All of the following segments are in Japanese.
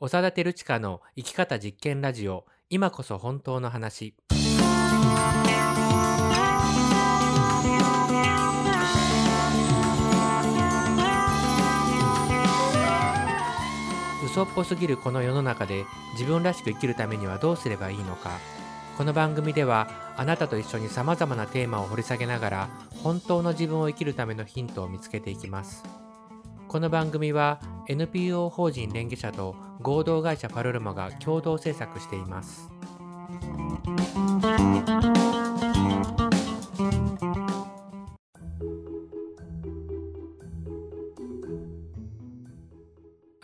長田照親の生き方実験ラジオ今こそ本当の話。嘘っぽすぎるこの世の中で自分らしく生きるためにはどうすればいいのか。この番組ではあなたと一緒にさまざまなテーマを掘り下げながら本当の自分を生きるためのヒントを見つけていきます。この番組は NPO 法人連携者と合同会社パルルマが共同制作しています。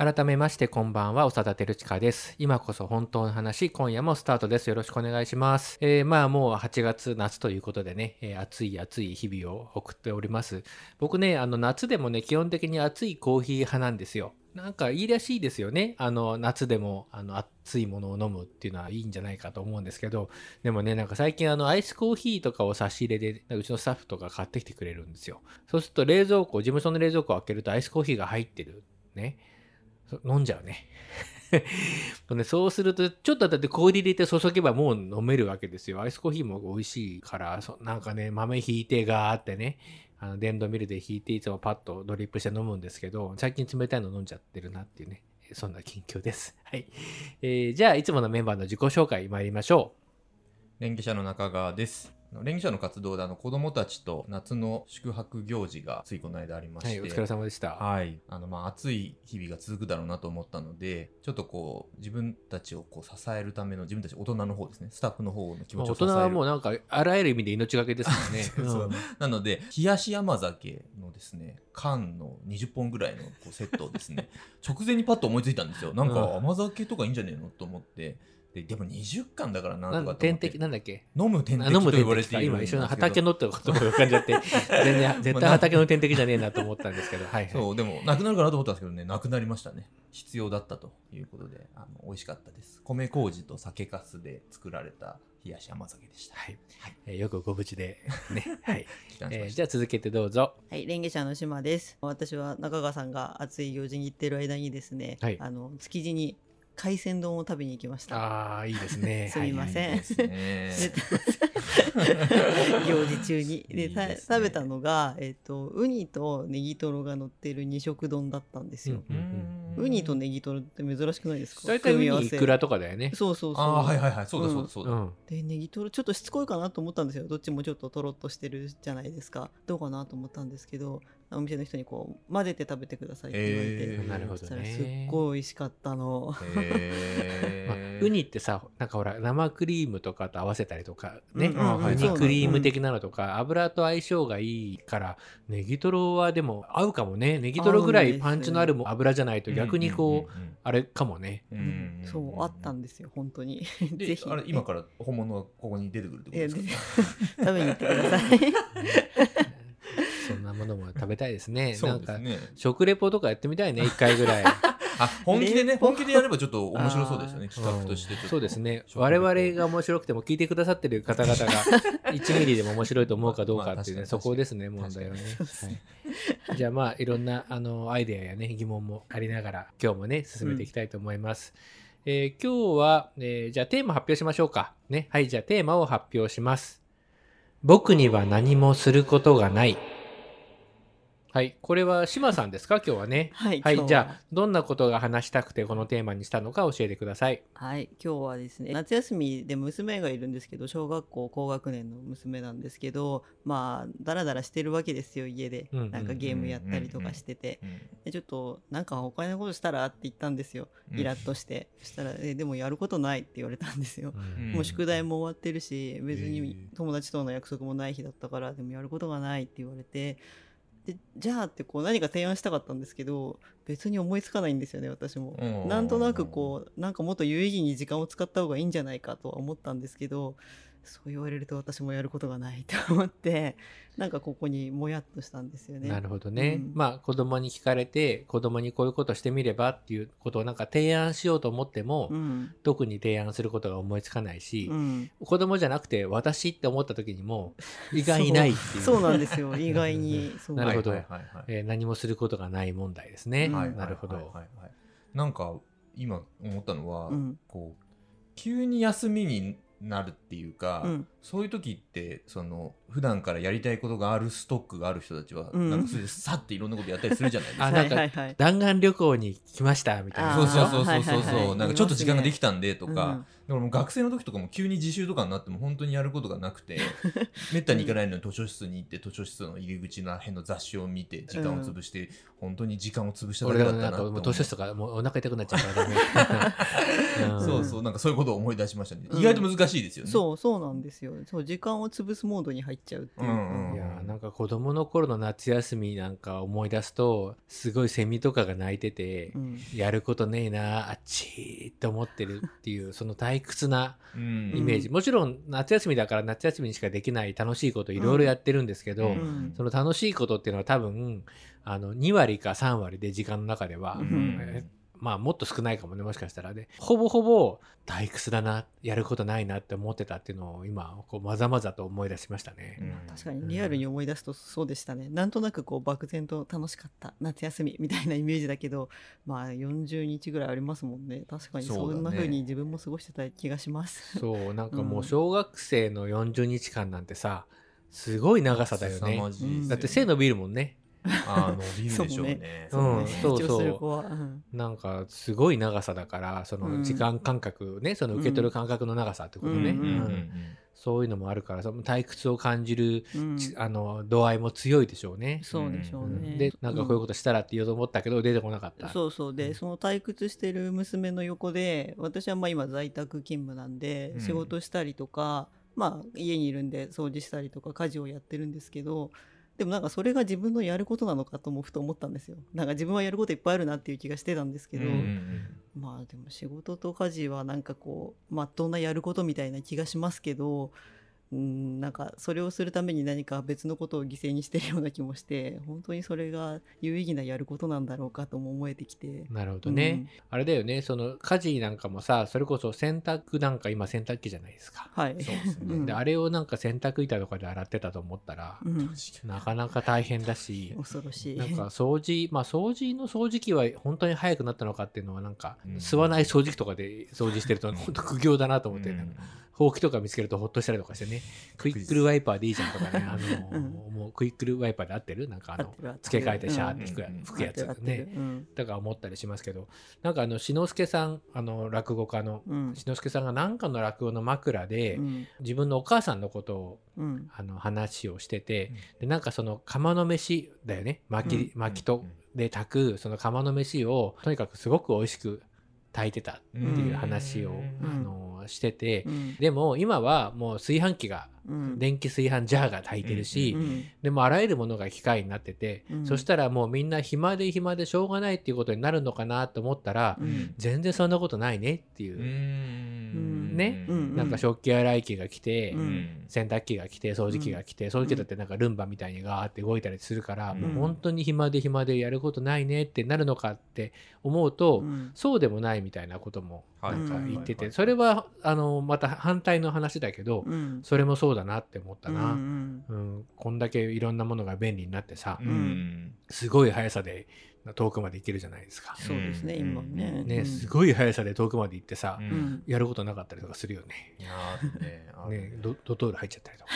改めましてこんばんは、長田照親です。今こそ本当の話、今夜もスタートです。よろしくお願いします。えー、まあもう8月夏ということでね、えー暑い暑い日々を送っております。僕ね、あの夏でもね、基本的に暑いコーヒー派なんですよ。なんかいいらしいですよね。あの夏でもあの熱いものを飲むっていうのはいいんじゃないかと思うんですけど、でもね、なんか最近あのアイスコーヒーとかを差し入れで、うちのスタッフとか買ってきてくれるんですよ。そうすると冷蔵庫、事務所の冷蔵庫を開けるとアイスコーヒーが入ってる。ね。飲んじゃうね。もうねそうすると、ちょっとだって氷入れて注げばもう飲めるわけですよ。アイスコーヒーも美味しいから、そなんかね、豆ひいてガーってね、あの電動ミルでひいていつもパッとドリップして飲むんですけど、最近冷たいの飲んじゃってるなっていうね、そんな近況です。はい。えーじゃあ、いつものメンバーの自己紹介参りましょう連携者の中川です。連携者の活動であの子供たちと夏の宿泊行事がついこの間ありまう。はい、して、お疲れ様でした。はいあのまあ暑い日々が続くだろうなと思ったので、ちょっとこう自分たちをこう支えるための自分たち大人の方ですね、スタッフの方の気持ちを支える。大人はもうなんか、あらゆる意味で命がけですからね。そうそううんなので冷やし甘酒のですね缶の20本ぐらいのこうセットをですね直前にパッと思いついたんですよなんか甘酒とかいいんじゃねえのと思ってででも20缶だからなとかと思って。点滴なんだっけ？飲む点あ飲む点滴と言われているんですけど。一緒の畑のってことが浮かんじゃって。全然絶対畑の点滴じゃねえなと思ったんですけど。はいはい。そうでもなくなるかなと思ったんですけどねなくなりましたね。必要だったということであの美味しかったです。米麹と酒粕で作られた冷やし甘酒でした。はい。はい。えーよくご無事でね。はい、えーじゃあ続けてどうぞ。はい、連携者の島です。私は中川さんが暑い行事に行ってる間にですね、はい。あの築地に海鮮丼を食べに行きました。ああいいですね。すみません。はいはいね。行事中に。でね。た食べたのが、えっとウニとネギトロが乗ってる二色丼だったんですよ。うんウニとネギトロって珍しくないですか？大体ウニイクラとかだよね。そうそうそうああはいはいはい。そうだそうだそうだ、うん。でネギトロちょっとしつこいかなと思ったんですよ。どっちもちょっととろっとしてるじゃないですか。どうかなと思ったんですけどお店の人にこう混ぜて食べてくださいって言われて、へーなるほどそしたらすっねごい美味しかったの。へ まあーウニってさなんかほら生クリームとかと合わせたりとかね、うんうんうんウニクリーム的なのとか、油と相性がいいからネギトロはでも合うかもね。ネギトロぐらいパンチのあるも油じゃないと逆にこう,、あれかもね。うんうんうんうんそうあったんですよ本当に。で ぜひ。あれ今から本物はここに出てくるってことえですか？で食べに行ってください そんなものも食べたいですね。そうんですね。食レポとかやってみたいね一回ぐらい。あ本気でね本気でやればちょっと面白そうですよね企画としてちょっと。そうですね。我々が面白くても聞いてくださってる方々が 1ミリでも面白いと思うかどうかっていうね、まあまあそこですね問題はね、はい、じゃあまあいろんなあのアイデアやね疑問もありながら今日もね進めていきたいと思います、えー今日は、えーじゃあテーマ発表しましょうか。ね。はい。じゃあテーマを発表します。僕には何もすることがないはい。これは島さんですか？今日はね。はいはい。じゃあどんなことが話したくてこのテーマにしたのか教えてください。はい。今日はですね夏休みで娘がいるんですけど小学校高学年の娘なんですけどまあダラダラしてるわけですよ家で、なんかゲームやったりとかしてて、ちょっとなんか他のことしたらって言ったんですよ。うん。イラッとして、そしたらえでもやることないって言われたんですよ、うん。もう宿題も終わってるし別へにー友達との約束もない日だったからでもやることがないって言われてでじゃあってこう何か提案したかったんですけど別に思いつかないんですよね私も。うんなんとなくこうなんかもっと有意義に時間を使った方がいいんじゃないかとは思ったんですけどそう言われると私もやることがないと思って なんかここにもやっとしたんですよね。なるほどね、うん。まあ子供に聞かれて子供にこういうことしてみればっていうことをなんか提案しようと思っても、うん。特に提案することが思いつかないし、うん、子供じゃなくて私って思った時にも 意外にないっていう。そう。なんですよ。意外に そう。なるほど。はいはいはいはい。えー何もすることがない問題ですね、うん。はいなるほど、はい。はいはいなんか今思ったのは、うん。こう急に休みになるっていうか、うん。そういう時ってその普段からやりたいことがあるストックがある人たちは、うん。なんかそれでさっていろんなことやったりするじゃないですか。あなんかはいはい。はい弾丸旅行に来ましたみたいな。そうそうそうそうそうそう、はいはいはい。なんかちょっと時間ができたんでとか、うんだからもう学生の時とかも急に自習とかになっても本当にやることがなくて めったに行かないのに図書室に行って図書室の入り口の辺の雑誌を見て時間を潰して、本当に時間を潰しただけ俺だったなと思う。はなん。かもう図書室とかもうお腹痛くなっちゃうからダメ。ん。そうそうなんかそういうことを思い出しましたね、うん。意外と難しいですよね。そうそうなんですよ。そう時間を潰すモードに入っちゃうっていう。か、うんうんいやーなんか子供の頃の夏休みなんか思い出すとすごいセミとかが鳴いてて、うん。やることねえなあっちーって思ってるっていうその退屈なうん。イメージ、もちろん夏休みだから夏休みにしかできない楽しいこといろいろやってるんですけど、うん。その楽しいことっていうのは多分あの2割か3割で時間の中では、うん。えまあもっと少ないかもねもしかしたらでほぼほぼ退屈だなやることないなって思ってたっていうのを今こうまざまざと思い出しましたね。うん。確かにリアルに思い出すとそうでしたね、なんとなくこう漠然と楽しかった夏休みみたいなイメージだけどまあ40日ぐらいありますもんね。確かにそんな風に自分も過ごしてた気がします。そうなんかもううん。小学生の40日間なんてさすごい長さだよね。だって背伸びるもんね。あー伸びるでしょうね。そうね。うん。そうそう。成長する子は、うん。なんかすごい長さだからその時間感覚ね、その受け取る感覚の長さってことね、うんうんうん。うん。そういうのもあるからその退屈を感じる、うん。ちあの度合いも強いでしょうね。そうでしょうね、でなんかこういうことしたらって言おうと思ったけど出てこなかった。そうそう。でその退屈してる娘の横で私はまあ今在宅勤務なんで、うん。仕事したりとかまあ家にいるんで掃除したりとか家事をやってるんですけどでもなんかそれが自分のやることなのかともふと思ったんですよ。なんか自分はやることいっぱいあるなっていう気がしてたんですけど、うんうんまあでも仕事と家事はなんかこうまっとうなやることみたいな気がしますけどうんなんかそれをするために何か別のことを犠牲にしてるような気もして本当にそれが有意義なやることなんだろうかとも思えてきて。なるほどね、あれだよね。その家事なんかもさそれこそ洗濯なんか今洗濯機じゃないですか。はい。そうですね。ん。であれをなんか洗濯板とかで洗ってたと思ったら、うん、なかなか大変だし 恐ろしい。なんか掃除まあ掃除の掃除機は本当に早くなったのかっていうのはなんか、うん。吸わない掃除機とかで掃除してると本当苦行だなと思って、うんほうきとか見つけるとほっとしたりとかしてね。クイックルワイパーでいいじゃんとかね。あの、うんもうクイックルワイパーで合ってる？なんかあの付け替えてシャーって拭くや,、つね。うん。だから思ったりしますけど。なんかあの志の輔さんあの落語家のうん。志の輔さんが何かの落語の枕で、うん。自分のお母さんのことをうん。あの話をしてて、でなんかその釜の飯だよね。薪,、うん。薪とで炊くその釜の飯をとにかくすごく美味しく炊いてたっていう話を、うん。あのしてて、うん。でも今はもう炊飯器がうん。電気炊飯ジャーが炊いてるし、うんでもあらゆるものが機械になってて、うん。そしたらもうみんな暇で暇でしょうがないっていうことになるのかなと思ったら、うん。全然そんなことないねっていう、うんねうん。なんか食器洗い機が来て、うん。洗濯機が来て掃除機が来て、掃除機だってなんかルンバみたいにガーって動いたりするから、うん。もう本当に暇で暇でやることないねってなるのかって思うと、うん。そうでもないみたいなこともはい。なんか言ってて、はいそれはあのまた反対の話だけど、うん。それもそうだなって思ったうな、ん。うん。こんだけいろんなものが便利になってさ、うん。すごい速さで遠くまで行けるじゃないですか。そうですね今ね。ね、うん。すごい速さで遠くまで行ってさ、やることなかったりとかするよね。いやーねあのね。ドドトール入っちゃったりとか。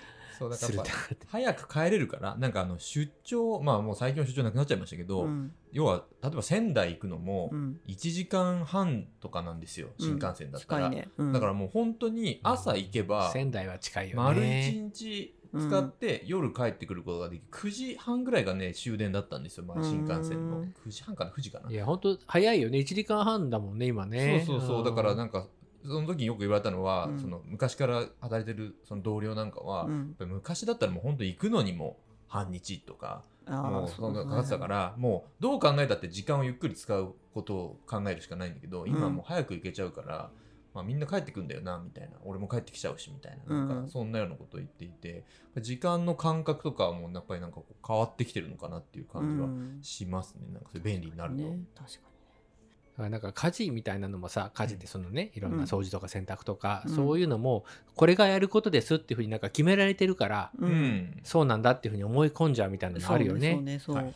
そうだから早く帰れるからなんかあの出張まあもう最近は出張なくなっちゃいましたけど、うん。要は例えば仙台行くのもうん。1時間半とかなんですよ新幹線だったら、近いね。うん。だからもう本当に朝行けば仙台は近いよね。丸1日使って夜帰ってくることができる9時半ぐらいがね終電だったんですよ、まあ、新幹線の。うん。9時半かな？9時かな？いや、本当早いよね。1時間半だもんね、今ね。そうそうそう。だからなん。んかその時によく言われたのは、うん。その昔から働いてるその同僚なんかは、うん。昔だったらもう本当行くのにも半日とかもうそんなかかってたからもうどう考えたって時間をゆっくり使うことを考えるしかないんだけど今はもう早く行けちゃうから、まあ、みんな帰ってくんだよなみたいな。俺も帰ってきちゃうしみたいな。なんうんかそんなようなことを言っていて。時間の感覚とかはもうやっぱりなんかこう変わってきてるのかなっていう感じはうん。しますね。なんかそれ便利になると。ね確かだからなんか家事みたいなのもさ家事ってそのねいろんな掃除とか洗濯とか、うん。そういうのもこれがやることですっていうふうになんか決められてるから、ううん。んそうなんだっていうふうに思い込んじゃうみたいなのあるよね。そうねそう。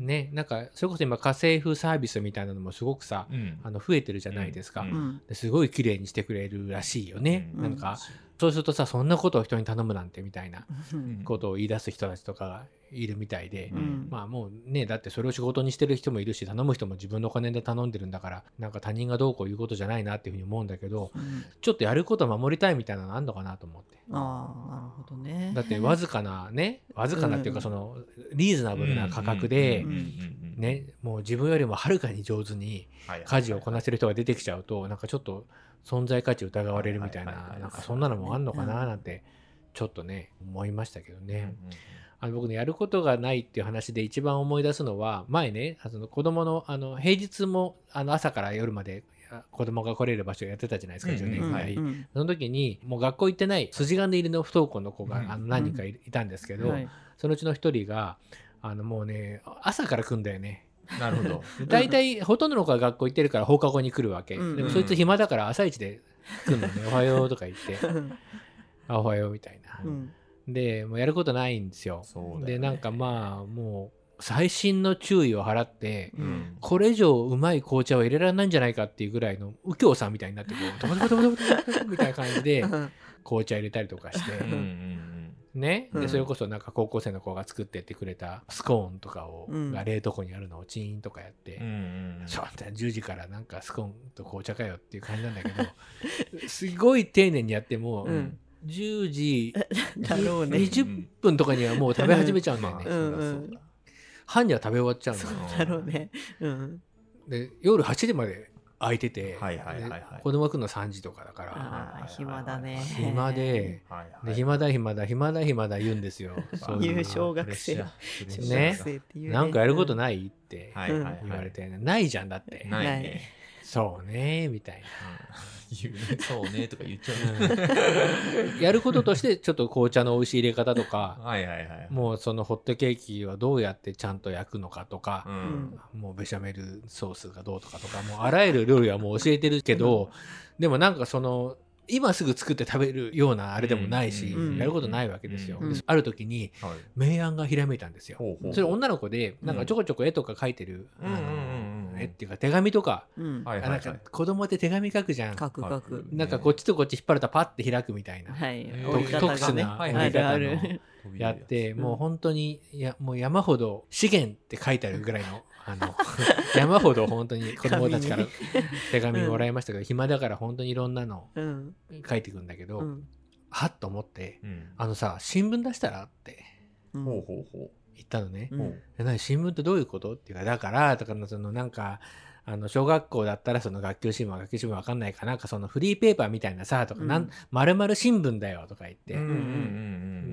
ねなんかそれこそ今家政婦サービスみたいなのもすごくさ、うん。あの増えてるじゃないですか、うん。うん。ですごい綺麗にしてくれるらしいよね、うん。なんかそうするとさそんなことを人に頼むなんてみたいなうん。ことを言い出す人たちとかがいるみたいで、うん。まあもうねだってそれを仕事にしてる人もいるし頼む人も自分のお金で頼んでるんだからなんか他人がどうこう言うことじゃないなっていうふうに思うんだけどうん。ちょっとやることを守りたいみたいなのあんのかなと思って。ああなるほどね。だってわずかなねわずかなっていうかうん。そのリーズナブルな価格でねもう自分よりもはるかに上手にはいはいはい。家事をこなせる人が出てきちゃうとなんかちょっと存在価値疑われるみたいななんかそんなのもあんのかうなん。なんてちょっとね思いましたけどうんね。あの僕ねやることがないっていう話で一番思い出すのは前ねあの子供のあの平日もあの朝から夜まであ子供が来れる場所をやってたじゃないですかうんうん10年ぐらい。うんその時にもう学校行ってない筋金入りの不登校の子がうん。あの何人かいいたんですけど、はい。そのうちの一人があのもうね朝から来んだよね。なるほど。で 大体ほとんどの子が学校行ってるから放課後に来るわけ、うん。でもそいつ暇だから朝一で来るのね「おはよう」とか言って。うん「あおはよう」みたいな。う。ん。でもうやることないんですよ。ね。でなんかまあもう細心の注意を払って、ううん。んこれ以上うまい紅茶は入れられないんじゃないかっていうぐらいの右京さんみたいになってこうドバドバドバドバみたいな感じで紅茶入れたりとかして。うんうんね、うん。でそれこそなんか高校生の子が作ってってくれたスコーンとかを、うん。が冷凍庫にあるのをチーンとかやって、うんうんうん。そうだ10時からなんかスコーンと紅茶かよっていう感じなんだけど すごい丁寧にやっても、うん。10時 だろうね。20分とかにはもう食べ始めちゃうんだよね、半には食べ終わっちゃうの。そようだろうね。うん。で夜8時まで空いてて、はいはいはいはい。で子供が来るの3時とかだから。暇だね。暇でで暇だ暇だ暇だ暇だ言うんですよ。そういう言う小学生。ね小学生っていうね。なんかやることないってはいはいはい。言われて、ないじゃんだって、ないねそうねみたい 言うね。そうねとか言っちゃな、うん。やることとしてちょっと紅茶の美味しい入れ方とうか はいはいはいもうそのホットケーキはどうやってちゃんと焼くのかとかう、ん。もうベシャメルソースがどうとかとかもうあらゆる料理はもう教えてるけど、でもなんかその今すぐ作って食べるようなあれでもないし、うん。やることないわけですよ、うん。である時にはい。明暗がひらめいたんですよ、ほうほう。それ女の子でなんかちょこちょこ絵とか描いてる、あの絵っていうか手紙とか、うん。はいあなんか子供って手紙書くじゃん。書く書く。なんかこっちとこっち引っ張るとパッて開くみたいな、特殊なやって、うんもう本当にいやもう山ほど資源って書いてあるぐらいの あの山ほど本当に子供たちから 手紙もらいましたけど、暇だから本当にいろんなのうん。書いていくんだけど、うん。はっと思ってうん「あのさ新聞出したら?」って。うん。ほうほうほ言ったのね。うん。何新聞ってどういうことっていうかだからとかのそのなんかあの小学校だったらその学級新聞は学級新聞わかんないかなんかそのフリーペーパーみたいなさとか、うん。なん丸々新聞だよとか言って、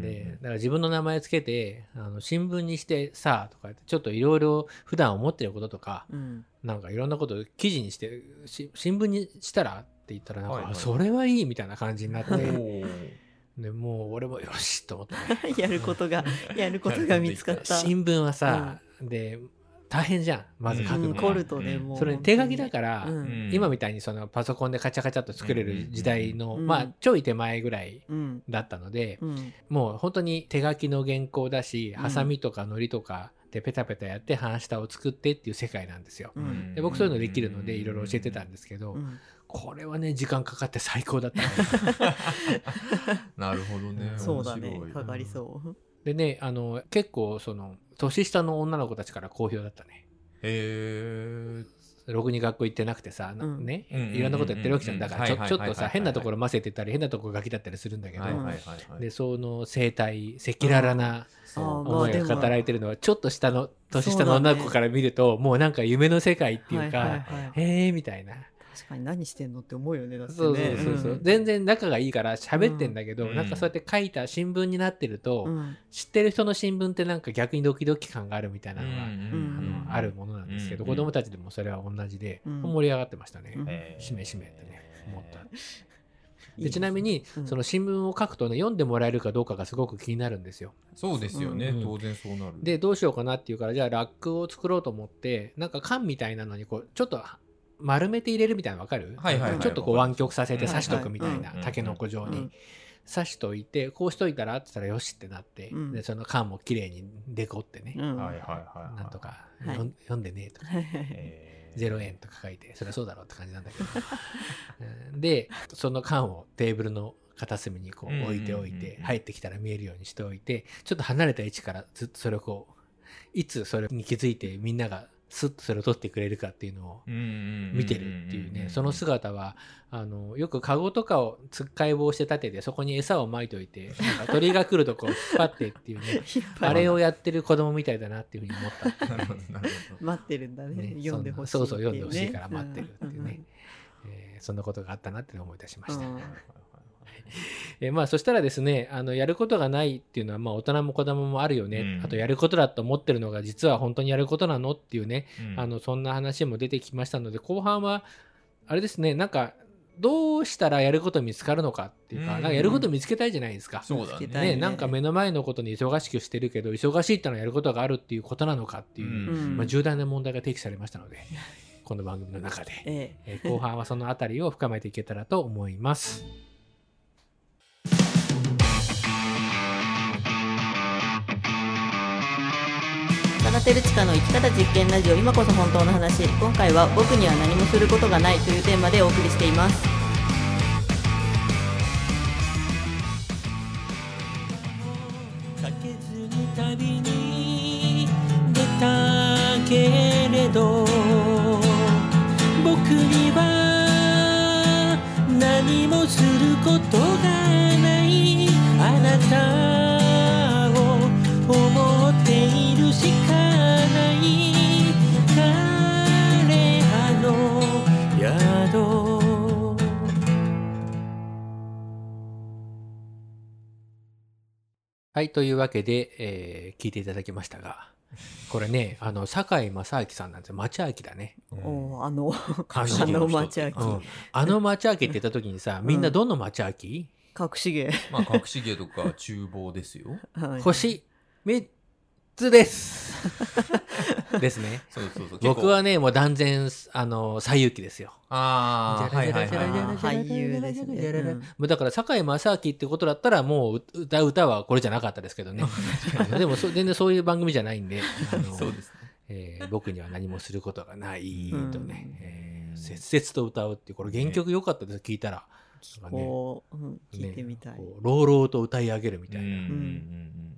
でだから自分の名前つけてあの新聞にしてさとか言ってちょっといろいろ普段思ってることとかうん。なんかいろんなことを記事にしてし新聞にしたら？って言ったらなんか、それはいいみたいな感じになってでもう俺もよしと思って やることが やることが見つかった。新聞はさ、で大変じゃん。まず書くのが、うん凝るとねうん。もう。それ手書きだから、うん。うん。今みたいにそのパソコンでカチャカチャっと作れる時代の、うん。まあちょい手前ぐらいうん。だったので、うん。もう本当に手書きの原稿だしうん。ハサミとか糊とかでペタペタやって半下を作ってっていう世界なんですよ。うん。で僕そういうのできるのでいろいろ教えてたんですけど、うんこれはね時間かかって最高だった。ねなるほどね。そうだね。かかりそう。でねあの結構その年下の女の子たちから好評だったね。へえろくに学校行ってなくてさ、なうん。ね、うんいろんなことやってるわけじゃん。だからちょちょっとさ、変なところ混ぜてたり、変なところガキだったりするんだけど、はいはいはいはい。で、その生態、赤裸々な思いが語られてるのは、ちょっと下の、年下の女の子から見ると、もうなんか夢の世界っていうか、はいへえみたいな。確かに何してんのって思うよねだってね。そうそうそうそう、全然仲がいいから喋ってんだけど、うん。なんかそうやって書いた新聞になってると、うん。知ってる人の新聞ってなんか逆にドキドキ感があるみたいなのが、ん。あのあるものなんですけど、うん。子供たちでもそれは同じで、うん。盛り上がってましたね。うんしめしめってね思った。でちなみに、うん。その新聞を書くとね読んでもらえるかどうかがすごく気になるんですよ。そうですよね。うん。当然そうなる。でどうしようかなっていうからじゃあラックを作ろうと思ってなんか缶みたいなのにこうちょっと丸めて入れるみたいなのわかる、はいはいはい。ちょっとこう湾曲させてはい刺しとくみたいな、はいはいタケノコ状に、うん。刺しといてこうしといたらって言ったらよしってなって、うん。でその缶も綺麗にデコってね、うん。なんとか、はいよん読んでねとか。えー。0円とか書いてそりゃそうだろうって感じなんだけど。うん。でその缶をテーブルの片隅にこう置いておいて入ってきたら見えるようにしておいてちょっと離れた位置からずっとそれをこういつそれに気づいてみんながスッとそれを取ってくれるかっていうのを見見てるっていうね。その姿はあのよくカゴとかをつっかい棒して立ててそこに餌をまいといてなんか鳥が来るとこう引っ張ってっていうね。あれをやってる子供みたいだなっていうふうに思った。待ってるんだね。ね読んでほしいそんなそうそう読んでほしいから待ってるっていうね、うんえーそんなことがあったなって思い出しました、えーまあそしたらですねあのやることがないっていうのはまあ大人も子供もあるよね、うん。あとやることだと思ってるのが実は本当にやることなのっていうね、うん。あのそんな話も出てきましたので後半はあれですねなんかどうしたらやること見つかるのかっていうか,、うん。なんかやること見つけたいじゃないですか。そうだ見つけたいね、なんか目の前のことに忙しくしてるけど忙しいってのはやることがあるっていうことなのかっていう、うん。まあ、重大な問題が提起されましたので この番組の中で、え。えー後半はそのあたりを深めていけたらと思います。テルチカの生き方実験ラジオ今こそ本当の話。今回は僕には何もすることがないというテーマでお送りしています。かけずに旅に出たけれど僕には何もすることがはい、というわけで、えー聞いていただきましたが、これね、あの、堺正明さんなんですよ。町明だね。おーあの 監あの町明。うん。あの町明って言った時にさ、みんなどの町明、隠し芸。まあ隠し芸とか厨房ですよ。はい。星。3つです。ですね。そうそうそう 僕はね、もう断然、あの、西遊記ですよ。ああはいはいはい俳優ですねうんもうだから堺正明ってことだったらもう歌う歌はこれじゃなかったですけどねでもそ全然そういう番組じゃないんであのそうですねえー僕には何もすることがないとね、うんえー切々と歌うっていうこれ原曲良かったです聞いたら、ねこう、うん、聞いてみたい、朗々と歌い上げるみたいな、うんうんうんうん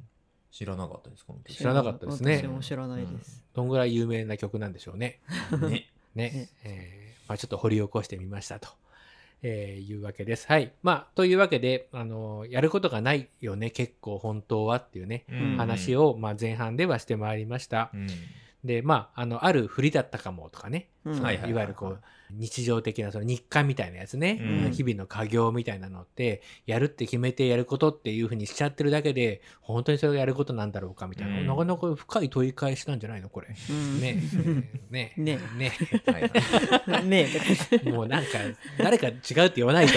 知らなかったですこの曲。知らなかったですね。私も知らないです、どんぐらい有名な曲なんでしょうね。ね。ね。ね。えーまあ、ちょっと掘り起こしてみましたと、えーいうわけです。はい。まあ、というわけで、あのやることがないよね、結構本当はっていうね、うん。話を、まあ、前半ではしてまいりました。うんで、まあ、あの、ある振りだったかもとかね、うん。いはいはいい。わゆるこう、日常的なその日課みたいなやつね、うん。日々の家業みたいなのって、やるって決めてやることっていうふうにしちゃってるだけで、本当にそれがやることなんだろうかみたいな、うん。なかなか深い問い返しなんじゃないのこれ。うん。ね。え ね。えねねね。もうなんか、誰か違うって言わないと。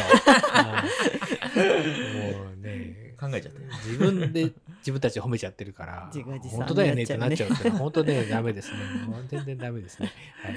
うん。もうね、考えちゃって自分で自分たち褒めちゃってるから、自画自賛本当だよねってなっちゃうって、本当ね、ダメですね。全然ダメですね。はい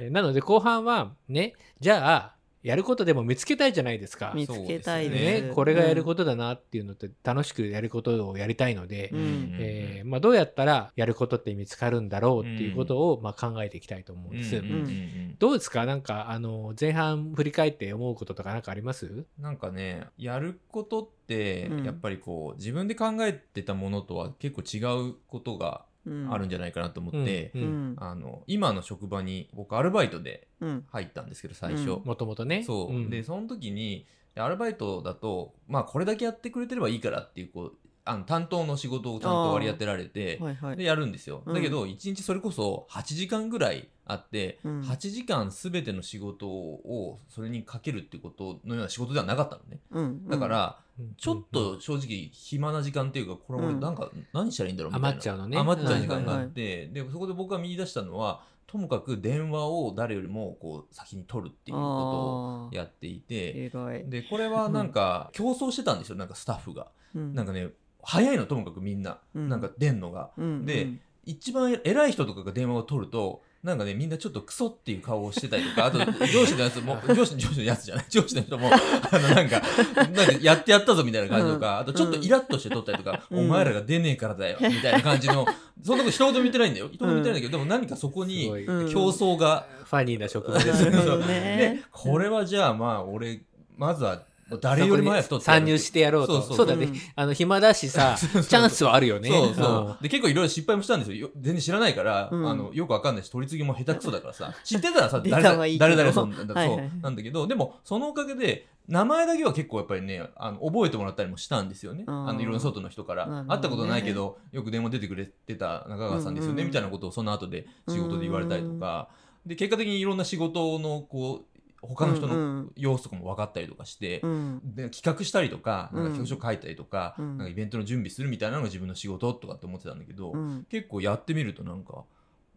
えなので後半は、ね、じゃあ、やることでも見つけたいじゃないですか。見つけたいです。ね、これがやることだなっていうのって楽しくやることをやりたいので、うん。えーまあ、どうやったらやることって見つかるんだろうっていうことを、まあ、考えていきたいと思うんです。うん。うん。うん。どうですか？なんかあの前半振り返って思うこととか何かあります？なんかねやることってうん。やっぱりこう自分で考えてたものとは結構違うことがうんあるんじゃないかなと思って、ううん。ん。あの今の職場に僕アルバイトでうん。入ったんですけど最初、うん。もともとね。そう、ん。でその時にアルバイトだとまあこれだけやってくれてればいいからっていうこうあの担当の仕事をちゃんと割り当てられてはいはい。でやるんですよ、うん。だけど1日それこそ8時間ぐらいあって、うん。8時間全ての仕事をそれにかけるっていうことのような仕事ではなかったのね。うん。だから、うん。ちょっと正直暇な時間っていうかこれ俺なんか何したらいいんだろうみたいな、余っちゃうのね。余っちゃう時間がはいはいはい。あって、でそこで僕が見出したのはともかく電話を誰よりもこう先に取るっていうことをやっていてでこれはなんか競争してたんですよなんかスタッフが、うん。なんかね早いのともかくみんな、うん。なんか出んのが、うんで一番偉い人とかが電話を取るとなんかねみんなちょっとクソっていう顔をしてたりとかあと上司のやつも 上司の上司のやつじゃない上司の人もあのなんかなんかやってやったぞみたいな感じとか、あとちょっとイラッとして撮ったりとか、うん。お前らが出ねえからだよみたいな感じの そんなこと一言も言ってないんだよ。一言も言ってないんだけど、でも何かそこに競争が、ファニーな職場ですね。ね。これはじゃあまあ俺まずは誰よりって参入してやろうと。そうだねうん。あの、暇だしさ、チャンスはあるよね。そうそう。で、結構いろいろ失敗もしたんですよ。よ全然知らないから、うんあの、よくわかんないし、取り次ぎも下手くそだからさ、知ってたらさ、出誰々たはいいけど誰々さんだ、そうなんだけど、でも、そのおかげで、名前だけは結構やっぱりね、あの覚えてもらったりもしたんですよね。あの、いろんな外の人から。会ったことないけど、よく電話出てくれてた中川さんですよね、みたいなことをその後で仕事で言われたりとか、で、結果的にいろんな仕事の、こう、他の人のうんうん。様子とかも分かったりとかして、うん。で企画したりとか、なんかうん企画書書いたりとか、うん。なんかイベントの準備するみたいなのが自分の仕事とかって思ってたんだけど、うん。結構やってみるとなんか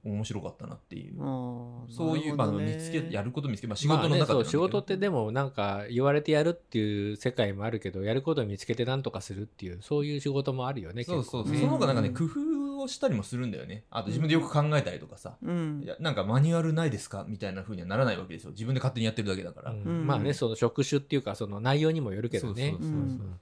面白かったなっていう、そういう、まあ、見つけやること見つけ、まあ、仕事の中でそう仕事ってでももなんか言われてやるっていう世界もあるけどやることを見つけて何とかするっていうそういう仕事もあるよねそうそうその方がなんかねうん。工夫をしたりもするんだよね。あと自分でよく考えたりとかさ、うん。いやなんかマニュアルないですか？みたいな風にはならないわけですよ自分で勝手にやってるだけだから、うん。うん。まあねその職種っていうかその内容にもよるけどね。そうそうそうそう。うん。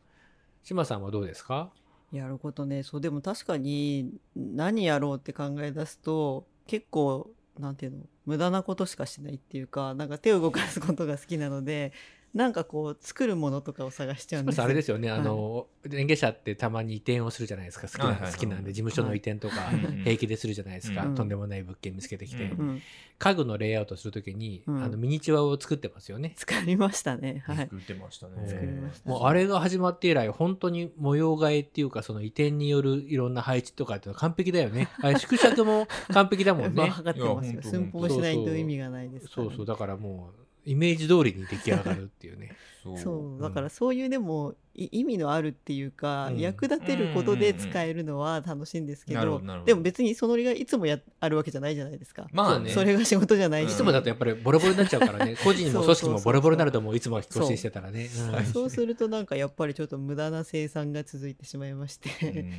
島さんはどうですか？やることね。そうでも確かに何やろうって考え出すと結構なんていうの？無駄なことしかしないっていうかなんか手を動かすことが好きなのでなんかこう作るものとかを探しちゃうんですあれですよね、はい。あの園芸者ってたまに移転をするじゃないですか。好きな,、はいはいはい。好きなんで事務所の移転とかはい。平気でするじゃないですか、うんとんでもない物件見つけてきて、うんうん、家具のレイアウトするときに、うん。あのミニチュアを作ってますよね。作りましたね。はい。作ってましたね。作りましたもうあれが始まって以来本当に模様替えっていうかその移転によるいろんな配置とかっていうのは完璧だよね。あれ縮尺も完璧だもんまあね 測ってますよ。寸法しないと意味がないですからね。そうそう。だからもうイメージ通りに出来上がるっていうね。そう。だからそういうでもい意味のあるっていうか、うん。役立てることで使えるのは楽しいんですけど,、なるほどなるほど。でも別にそのりがいつもやあるわけじゃないじゃないですか、まあね。それが仕事じゃないうんしいつもだとやっぱりボロボロになっちゃうからね 個人も組織もボロボロになるともういつも引っ越ししてたらね。う。ん。そうするとなんかやっぱりちょっと無駄な生産が続いてしまいまして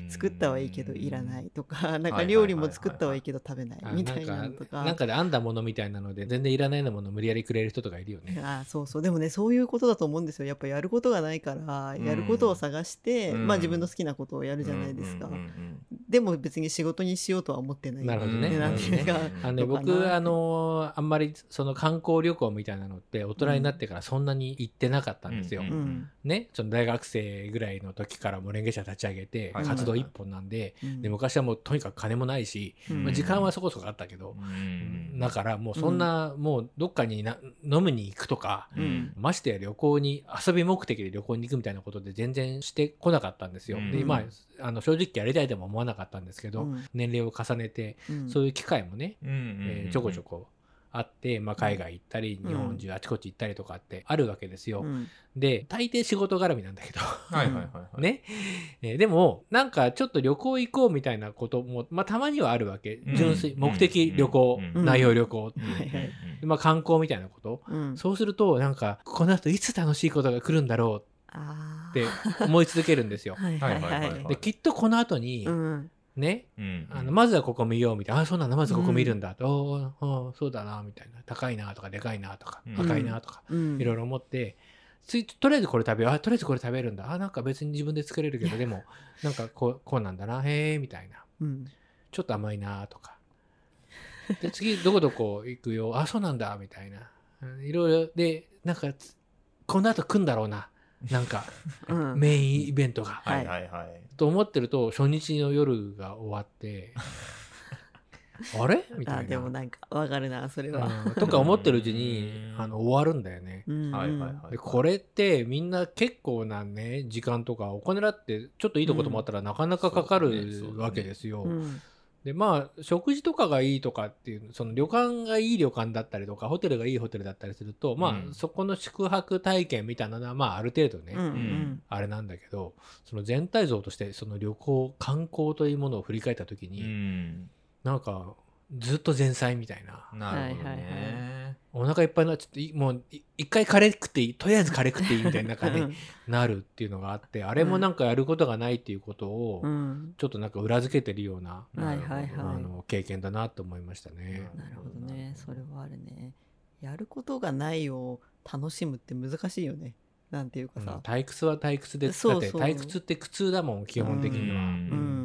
うん。作ったはいいけどいらないとかなんか料理も作ったはいいけど食べないあみたいなとか。なんかで編んだものみたいなので全然いらないようなものを無理やりくれる人とかいるよね。あそうそう。でもねそういうことだと思うんですよ。やっぱやることがないからやることを探して、うん。まあ自分の好きなことをやるじゃないですか、うんうんうんでも別に仕事にしようとは思ってない。なるほどね。でなんていうか、あのね、僕あのあんまりその観光旅行みたいなのって大人になってからそんなに行ってなかったんですよ。うんうんね、その大学生ぐらいの時からもうレンゲ社立ち上げてはい。活動一本なんで,、うん。で昔はもうとにかく金もないし、うん。まあ、時間はそこそこあったけど、うん。だからもうそんな、もうどっかにな飲むに行くとか、うん。ましてや旅行に遊び目的で旅行に行くみたいなことで全然してこなかったんですよ。うん。でまああの正直やりたいとも思わなかったんですけど、うん。年齢を重ねてうん。そういう機会もね、えーちょこちょこあって、まあ、海外行ったり、うん。日本中あちこち行ったりとかってあるわけですよ。うん。で大抵仕事絡みなんだけど。はいはいはいはい。ね、えーでもなんかちょっと旅行行こうみたいなことも、まあ、たまにはあるわけ。うん。純粋目的旅行、うん。内容旅行、うん。はいはい。まあ、観光みたいなこと。うん。そうするとなんかこの後いつ楽しいことが来るんだろあうって思い続けるんですよ。はいはいはい。できっとこの後に、うんね。うん。あのまずはここ見ようみたいな、あ、そうなんだ、まずここ見るんだ、と、おーおーそうだな、みたいな、高いなとか、でかいなとか、うん。赤いなとか、うん。いろいろ思って、ついとりあえずこれ食べよう、あ、とりあえずこれ食べるんだ、あ、なんか別に自分で作れるけど、でも、なんかこうこうなんだな、へえ、みたいな、うん。ちょっと甘いなとか。で、次、どこどこ行くよ、あ、そうなんだ、みたいな。うんいろいろ、で、なんか、つこの後来んだろうな、なんか、うん。メインイベントが。はい。はいはいと思ってると初日の夜が終わって あれ？みたいな。あでもなんかわかるなそれは。うん。とか思ってるうちにうん。あの終わるんだよね。うんはいはいはいでこれってみんな結構なね時間とかお金だってちょっといいとこともあったらなかなかかかるわけですよ。うんでまあ食事とかがいいとかっていうその旅館がいい旅館だったりとかホテルがいいホテルだったりするとまあ、うん。そこの宿泊体験みたいなのはまあある程度ね、うんうん。あれなんだけどその全体像としてその旅行観光というものを振り返った時うに、ん。なんかずっと前菜みたいな。なるほどはいはい。ね。お腹いっぱいになっちゃっていもうい一回カレー食っていいとりあえずカレー食っていいみたいな中でなるっていうのがあってあれもなんかやることがないっていうことをうん。ちょっとなんか裏付けてるような、はいはいはい。あの経験だなと思いましたね。なるほどね。それはあるね。やることがないを楽しむって難しいよね。なんていうかうんさ、退屈は退屈でそうそう。だって退屈って苦痛だもん基本的には。うん。うん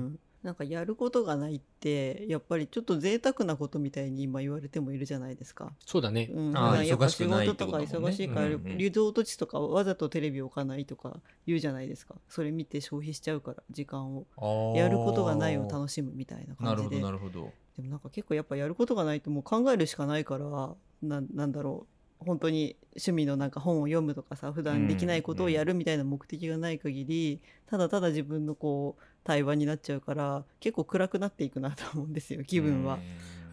なんかやることがないってやっぱりちょっと贅沢なことみたいに今言われてもいるじゃないですか。そうだね。うん、あやっぱ忙しくない仕事とか忙しいから、うんうん。リゾート地とかわざとテレビ置かないとか言うじゃないですか。それ見て消費しちゃうから時間を。やることがないを楽しむみたいななるほど感じでなるほど。でもなんか結構やっぱやることがないともう考えるしかないからななんだろう。本当に趣味のなんか本を読むとかさ普段できないことをやるみたいな目的がない限り、ただただ自分のこう対話になっちゃうから結構暗くなっていくなと思うんですよ気分は。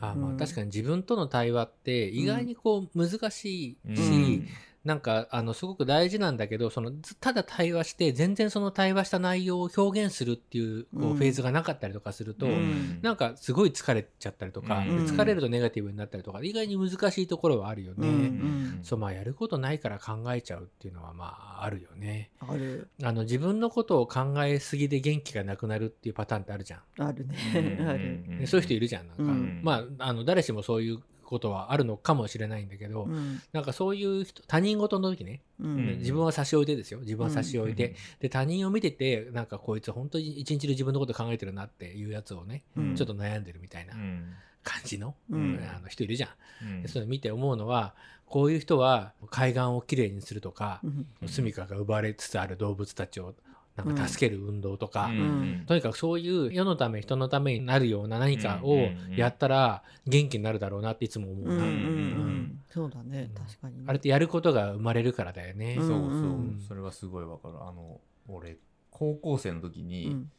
あまあうん。確かに自分との対話って意外にこう難しいし、うんなんかあのすごく大事なんだけどそのずただ対話して全然その対話した内容を表現するっていうこううんフェーズがなかったりとかすると、うんなんかすごい疲れちゃったりとか、うんで疲れるとネガティブになったりとか意外に難しいところはあるよね。うんうんそうまあやることないから考えちゃうっていうのはまああるよね。あるあの自分のことを考えすぎで元気がなくなるっていうパターンってあるじゃん。あるねうん ある。でそういう人いるじゃん。なんか、うんまああの誰しもそういうことはあるのかもしれないんだけど、うん。なんかそういう人他人事の時ね、うん。自分は差し置いてですよ。自分は差し置いて、うんで他人を見ててなんかこいつ本当に一日で自分のこと考えてるなっていうやつをね、うん。ちょっと悩んでるみたいなうん。感じの,、うん。あの人いるじゃん。うん。でそういうの見て思うのはこういう人は海岸をきれいにするとかう、ん。うん住処が奪われつつある動物たちをなんか助ける運動とか、うんとにかくそういう世のため人のためになるような何かをやったら元気になるだろうなっていつも思うな、そうだね。うん。確かにね。あれってやることが生まれるからだよね。うんそう。そう、うんそれはすごいわかる。あの俺高校生の時に、うん。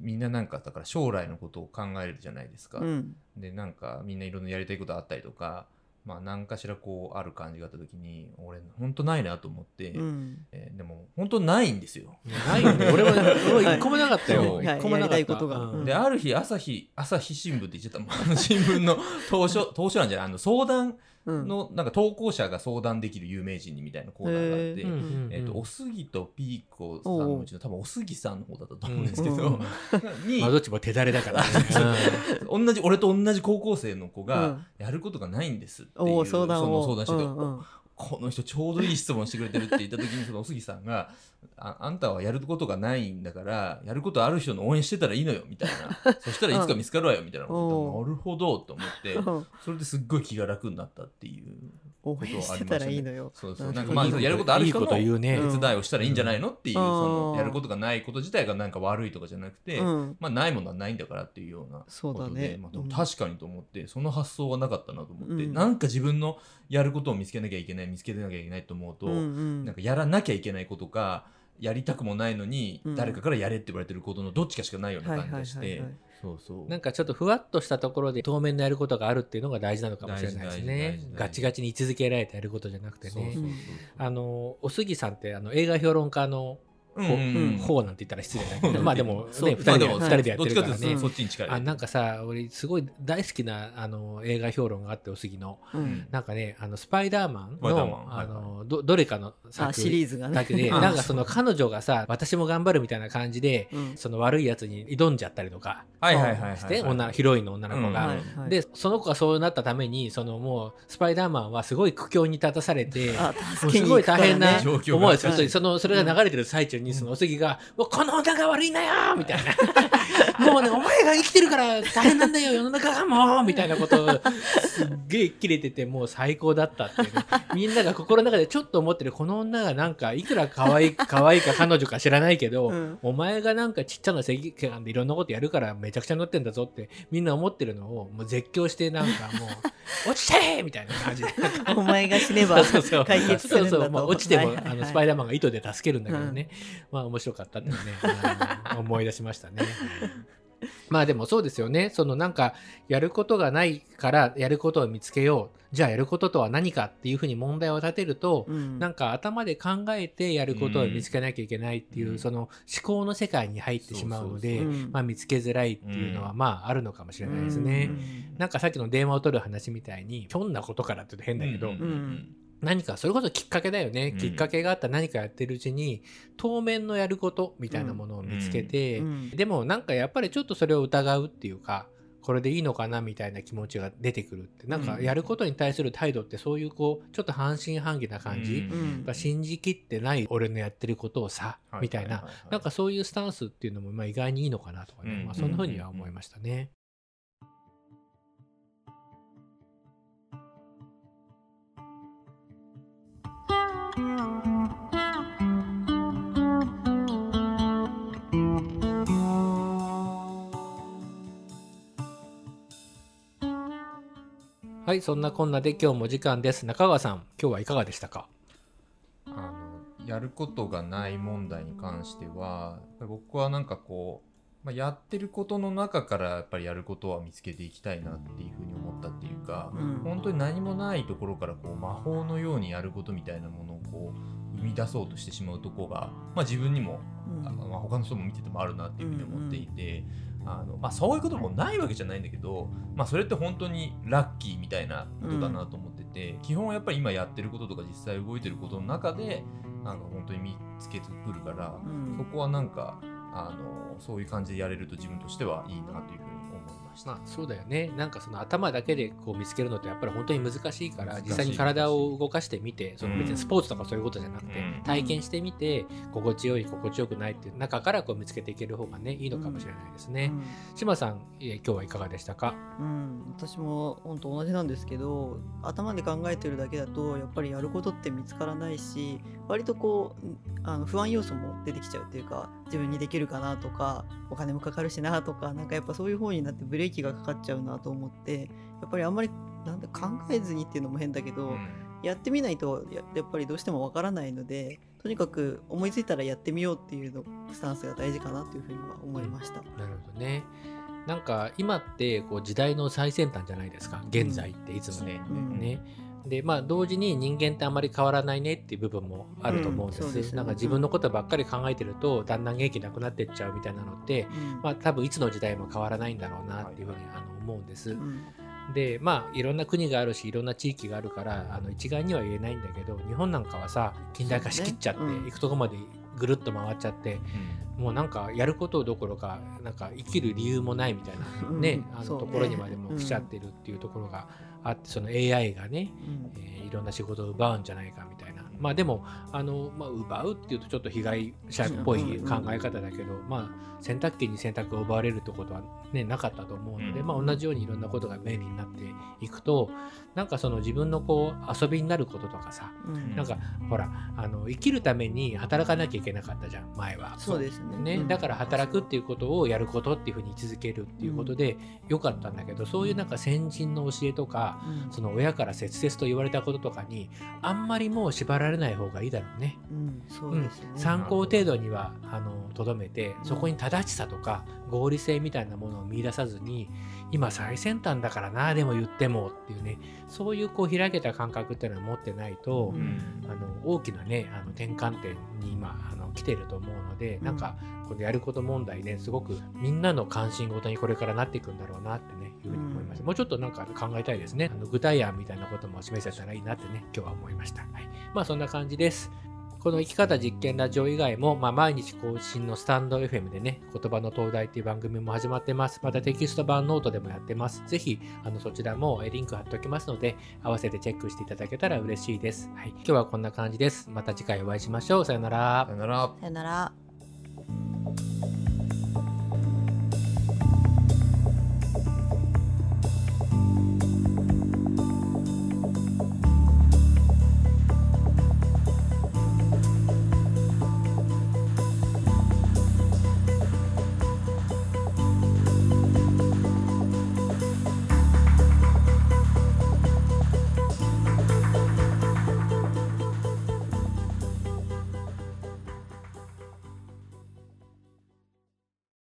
みんななんかだから将来のことを考えるじゃないですか、うん。でなんかみんないろんなやりたいことあったりとかまあ何かしらこうある感じがあった時に俺本当ないなと思って、うん。えーでも本当ないんですよ、ないよね。俺も、俺も一個もなかったよ。はい。一個もなかった。やりたいである日朝日朝日新聞って言っちゃった新聞の当初当初なんじゃないあの相談うんのなんか投稿者が相談できる有名人にみたいなコーナーがあって、へー。うんうんうん。えっとおすぎとピーコさんのうちの多分おすぎさんの方だったと思うんですけど、うん。にまあどっちも手だれだから。ね。同じ俺と同じ高校生の子うがん。やることがないんですっていおうその相談してて、うんうんこの人ちょうどいい質問してくれてるって言った時にそのおすぎさんがああんたはやることがないんだからやることある人の応援してたらいいのよみたいな。そしたらいつか見つかるわよみたいなこと言ったらなるほどと思ってうん。それですっごい気が楽になったっていう応援してたらいいのよ。そうそう。なんかまあやることある人の手伝いをしたらいいんじゃないの？っていううん。そのやることがないこと自体がなんか悪いとかじゃなくて、うん。まあないものはないんだからっていうようなそうだことで、ね。まあ、でもうん。確かにと思ってその発想はなかったなと思って、うん。なんか自分のやることを見つけなきゃいけない見つけなきゃいけないと思うと、なんかやらなきゃいけないことかやりたくもないのに、うん。誰かからやれって言われてることのどっちかしかないような感じがして、そうそう。なんかちょっとふわっとしたところで当面のやることがあるっていうのが大事なのかもしれないですね。ガチガチに居続けられてやることじゃなくてね。あの、おすぎさんってあの映画評論家のうんうなんて言ったら失礼だけど、まあでもそう。ね、二人で、人でやってるからね。どっちかというと。そっちに近い、あなんかさ俺すごい大好きなあの映画評論があっておすぎの。うん。なんかねあのスパイダーマンのあのどどれかの作あシリーズがね。だけでうん なんかその彼女がさ私も頑張るみたいな感じでうん。その悪いやつに挑んじゃったりとか。はいはいはいはい、して女ヒロインの女の子うん。が。でその子がそうなったためにそのもうスパイダーマンはすごい苦境に立たされてすごい大変な思いをするそのそれが流れてる最中にそのおすぎが「もうこの女が悪いんだよ!」みたいな「もうねお前が生きてるから大変なんだよ世の中がもう!」みたいなことをすっげえ切れててもう最高だったっていうね。みんなが心の中でちょっと思ってるこの女がなんかいくら可愛い 可愛いか彼女か知らないけど、うん。お前がなんかちっちゃな正義感でいろんなことやるからめちゃくちゃになってんだぞってみんな思ってるのをもう絶叫してなんかもう「落ちて!」みたいな感じで。お前が死ねばそうそう解決するんだと。そうそう。まあ、落ちても、はいはいはいあのスパイダーマンが糸で助けるんだけどね、まあ面白かったってね思い出しましたね。まあでもそうですよね。そのなんかやることがないからやることを見つけよう。じゃあやることとは何かっていうふうに問題を立てると、うん。なんか頭で考えてやることを見つけなきゃいけないっていう、うん。その思考の世界に入ってしまうので、まあ見つけづらいっていうのはうん。まああるのかもしれないですね。うん。なんかさっきの電話を取る話みたいに、ひょんなことからって言うと変だけど、うん。うん何かそれこそきっかけだよね、うん。きっかけがあった何かやってるうちに当面のやることみたいなものを見つけて、うん。でもなんかやっぱりちょっとそれを疑うっていうかこれでいいのかなみたいな気持ちが出てくるって。なんかうん。やることに対する態度ってそういうこうちょっと半信半疑な感じ、うん。うん。やっぱ信じきってない俺のやってることをさ、はい。みたいな、なんかそういうスタンスっていうのもまあ意外にいいのかなとかね、うん。まあ、そんな風には思いましたね。はい、そんなこんなで今日も時間です。中川さん、今日はいかがでしたか？あのやることがない問題に関しては僕はなんかこう、まあ、やってることの中からやっぱりやることは見つけていきたいなっていうふうに思ったっていうか、うん本当に何もないところからこう魔法のようにやることみたいなものをこう生み出そうとしてしまうところが、まあ、自分にも、うんあまあ、他の人も見ててもあるなっていうふうに思っていて。あのまあ、そういうこともないわけじゃないんだけど、まあ、それって本当にラッキーみたいなことだなと思ってて、基本はやっぱり今やってることとか実際動いてることの中でなんか本当に見つけてくるから、うん。そこはなんかあのそういう感じでやれると自分としてはいいなというふうにまあそうだよね。なんかその頭だけでこう見つけるのってやっぱり本当に難しいから実際に体を動かしてみてその別うんにスポーツとかそういうことじゃなくて、うん。体験してみて心地よい心地よくないっていう中からこう見つけていける方がねいいのかもしれないですね。島さん、えー今日はいかがでしたか？うん、うん私も本当同じなんですけど頭で考えてるだけだとやっぱりやることって見つからないし割とこうんあの不安要素も出てきちゃうっていうか自分にできるかなとかお金もかかるしなとかなんかやっぱそういう方になってブレーキがかかっちゃうなと思ってやっぱりあんまりなんだ考えずにっていうのも変だけど、うんやってみないとややっぱりどうしてもわからないのでとにかく思いついたらやってみようっていうのスタンスが大事かなというふうには思いました。なるほどね。なんか今ってこう時代の最先端じゃないですか現在っていつもね。うんねでまあ同時に人間ってあんまり変わらないねっていう部分もあると思うんです,、うんですなんか自分のことばっかり考えてるとだんだん元気なくなってっちゃうみたいなのって、うん。まあ多分いつの時代も変わらないんだろうなっていうふうにあの思うんです。うん。でまあいろんな国があるしいろんな地域があるからあの一概には言えないんだけど日本なんかはさ近代化しきっちゃって、ね。うん。行くとこまでぐるっと回っちゃってもうなんかやることどころかなんか生きる理由もないみたいなうん。ね、あのところにまでも来ちゃってるっていうところがあってその AI がね、うん。えーいろんな仕事を奪うんじゃないかみたいなまあでもあの、まあ、奪うっていうとちょっと被害者っぽい考え方だけど、まあ洗濯機に洗濯を奪われるってことは、ね、なかったと思うので、うんまあ、同じようにいろんなことが便利になっていくとなんかその自分のこう遊びになることとかさうん。なんかほらあの生きるために働かなきゃいけなかったじゃん前は。そうですね。ね、だから働くっていうことをやることっていうふうに位置づけるっていうことでよかったんだけど、そういうなんか先人の教えとかうん。その親から切々と言われたこととかにあんまりもう縛られない方がいいだろうね。うん参考程度にはあのとどめてそこに正しさとか合理性みたいなものを見出さずに今最先端だからなでも言ってもっていうねそういうこう開けた感覚っていうのは持ってないと、うん。あの大きなねあの転換点に今あてると思うので、うん。なんかこのやること問題ねすごくみんなの関心事にこれからなっていくんだろうなってねいうふうに思います、もうちょっとなんか考えたいですね。あの具体案みたいなことも示せたらいいなってね今日は思いました、はい、まあそんな感じですこの生き方実験ラジオ以外も、まあ、毎日更新の stand.fm でね、言葉の東大っていう番組も始まってます。またテキスト版ノートでもやってます。ぜひ、あのそちらもえリンク貼っておきますので、合わせてチェックしていただけたら嬉しいです。はい。今日はこんな感じです。また次回お会いしましょう。さよならさ。よなら。さよなら